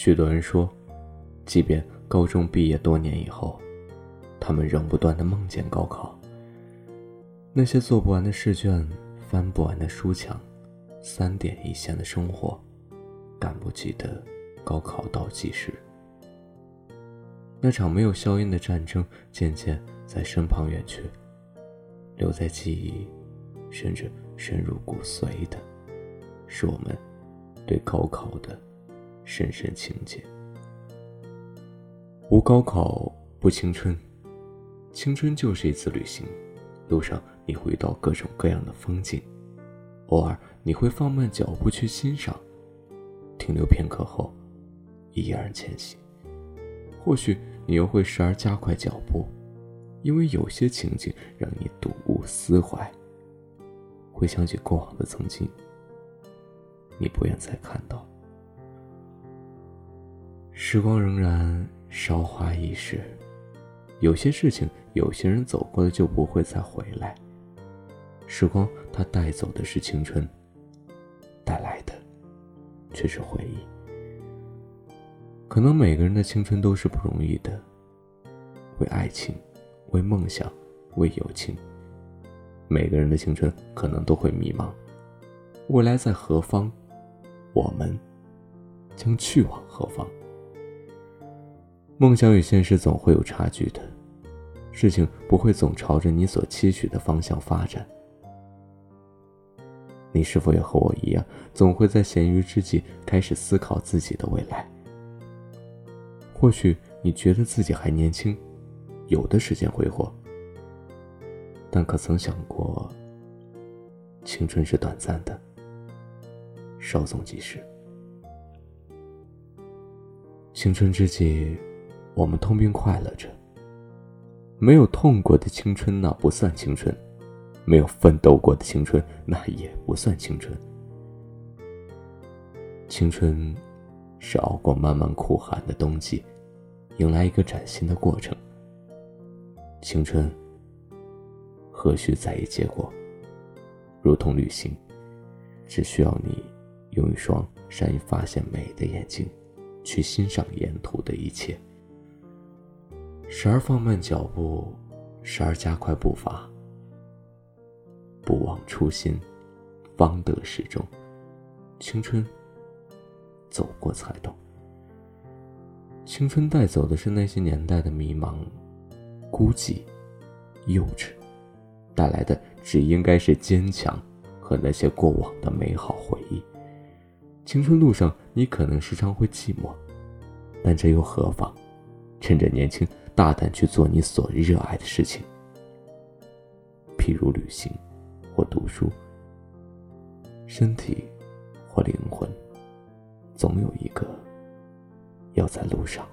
许多人说，即便高中毕业多年以后，他们仍不断的梦见高考。那些做不完的试卷，翻不完的书墙，三点一线的生活，赶不及的高考倒计时。那场没有硝烟的战争渐渐在身旁远去，留在记忆，甚至深入骨髓的，是我们对高考的深深情结。无高考不青春，青春就是一次旅行，路上你会遇到各种各样的风景，偶尔你会放慢脚步去欣赏，停留片刻后，依然前行。或许你又会时而加快脚步，因为有些情景让你睹物思怀。回想起过往的曾经，你不愿再看到。时光仍然韶华易逝，有些事情，有些人走过了就不会再回来。时光它带走的是青春，带来的却是回忆。可能每个人的青春都是不容易的，为爱情，为梦想，为友情。每个人的青春可能都会迷茫，未来在何方？我们将去往何方？梦想与现实总会有差距的，事情不会总朝着你所期许的方向发展。你是否也和我一样，总会在闲余之际开始思考自己的未来？或许你觉得自己还年轻，有的时间挥霍，但可曾想过，青春是短暂的，稍纵即逝。青春之际，我们痛并快乐着。没有痛过的青春，那不算青春；没有奋斗过的青春，那也不算青春。青春。是熬过漫漫苦寒的冬季，迎来一个崭新的过程。青春何须在意结果？如同旅行，只需要你用一双善于发现美的眼睛，去欣赏沿途的一切。时而放慢脚步，时而加快步伐，不忘初心，方得始终。青春。走过才懂，青春带走的是那些年代的迷茫、孤寂、幼稚，带来的只应该是坚强和那些过往的美好回忆。青春路上，你可能时常会寂寞，但这又何妨？趁着年轻，大胆去做你所热爱的事情，譬如旅行，或读书，身体或灵魂。总有一个要在路上。